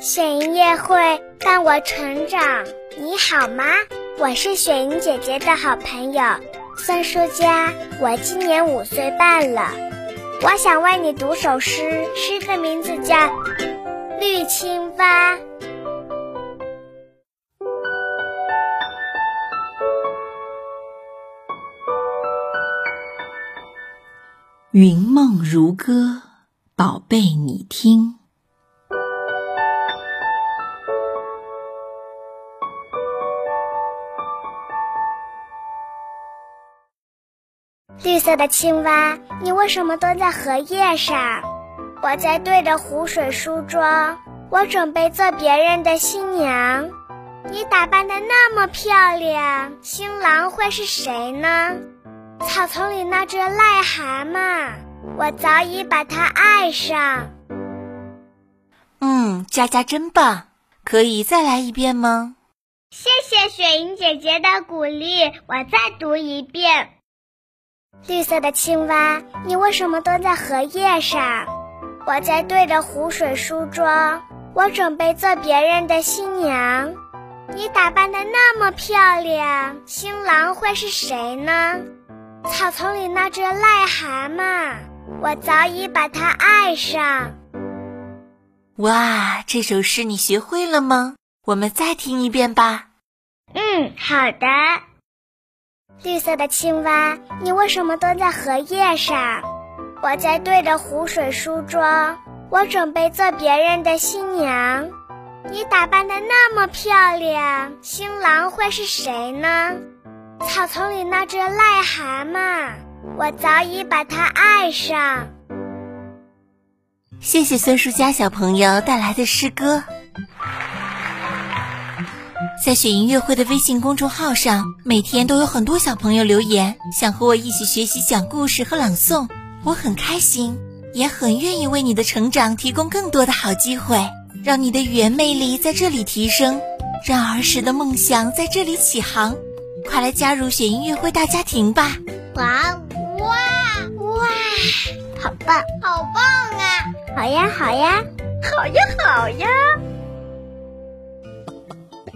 雪莹音乐会伴我成长，你好吗？我是雪莹姐姐的好朋友孙书佳，我今年五岁半了。我想为你读首诗，诗的名字叫《绿青蛙》。云梦如歌，宝贝，你听。绿色的青蛙，你为什么蹲在荷叶上？我在对着湖水梳妆，我准备做别人的新娘。你打扮的那么漂亮，新郎会是谁呢？草丛里那只癞蛤蟆，我早已把它爱上。嗯，佳佳真棒，可以再来一遍吗？谢谢雪莹姐姐的鼓励，我再读一遍。绿色的青蛙，你为什么蹲在荷叶上？我在对着湖水梳妆，我准备做别人的新娘。你打扮的那么漂亮，新郎会是谁呢？草丛里那只癞蛤蟆，我早已把它爱上。哇，这首诗你学会了吗？我们再听一遍吧。嗯，好的。绿色的青蛙，你为什么蹲在荷叶上？我在对着湖水梳妆，我准备做别人的新娘。你打扮的那么漂亮，新郎会是谁呢？草丛里那只癞蛤蟆，我早已把它爱上。谢谢孙书佳小朋友带来的诗歌。在雪音乐会的微信公众号上，每天都有很多小朋友留言，想和我一起学习讲故事和朗诵。我很开心，也很愿意为你的成长提供更多的好机会，让你的语言魅力在这里提升，让儿时的梦想在这里起航。快来加入雪音乐会大家庭吧！哇哇哇！好棒，好棒啊！好呀，好呀，好呀，好呀！